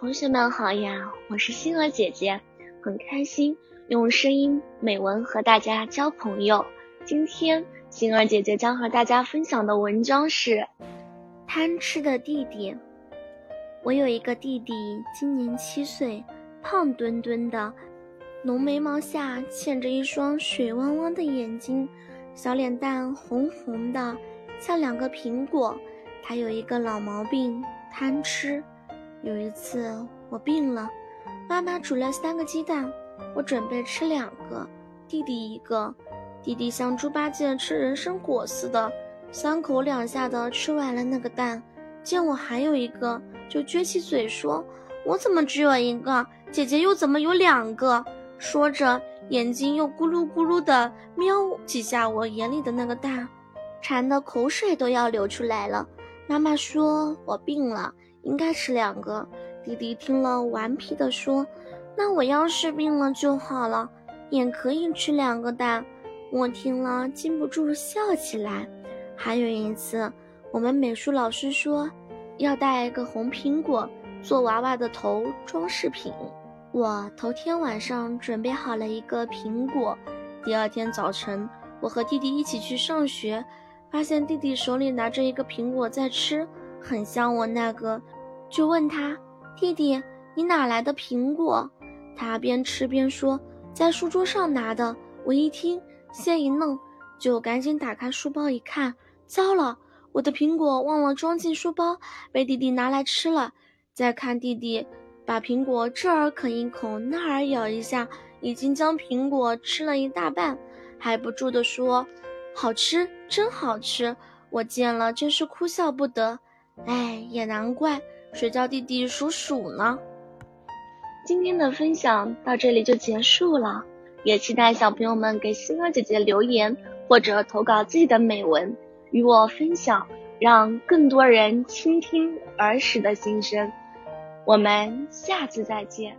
同学们好呀，我是星儿姐姐，很开心用声音美文和大家交朋友。今天星儿姐姐将和大家分享的文章是《贪吃的弟弟》。我有一个弟弟，今年七岁，胖墩墩的，浓眉毛下嵌着一双水汪汪的眼睛，小脸蛋红红的，像两个苹果。他有一个老毛病，贪吃。有一次我病了，妈妈煮了三个鸡蛋，我准备吃两个，弟弟一个。弟弟像猪八戒吃人参果似的，三口两下的吃完了那个蛋。见我还有一个，就撅起嘴说：“我怎么只有一个？姐姐又怎么有两个？”说着，眼睛又咕噜咕噜的瞄几下我眼里的那个蛋，馋的口水都要流出来了。妈妈说我病了。应该吃两个。弟弟听了，顽皮地说：“那我要是病了就好了，也可以吃两个蛋。”我听了，禁不住笑起来。还有一次，我们美术老师说要带一个红苹果做娃娃的头装饰品。我头天晚上准备好了一个苹果，第二天早晨，我和弟弟一起去上学，发现弟弟手里拿着一个苹果在吃。很像我那个，就问他弟弟，你哪来的苹果？他边吃边说，在书桌上拿的。我一听，先一愣，就赶紧打开书包一看，糟了，我的苹果忘了装进书包，被弟弟拿来吃了。再看弟弟，把苹果这儿啃一口，那儿咬一下，已经将苹果吃了一大半，还不住地说，好吃，真好吃。我见了真是哭笑不得。哎，也难怪，谁叫弟弟属鼠呢？今天的分享到这里就结束了，也期待小朋友们给星儿姐姐留言或者投稿自己的美文与我分享，让更多人倾听儿时的心声。我们下次再见。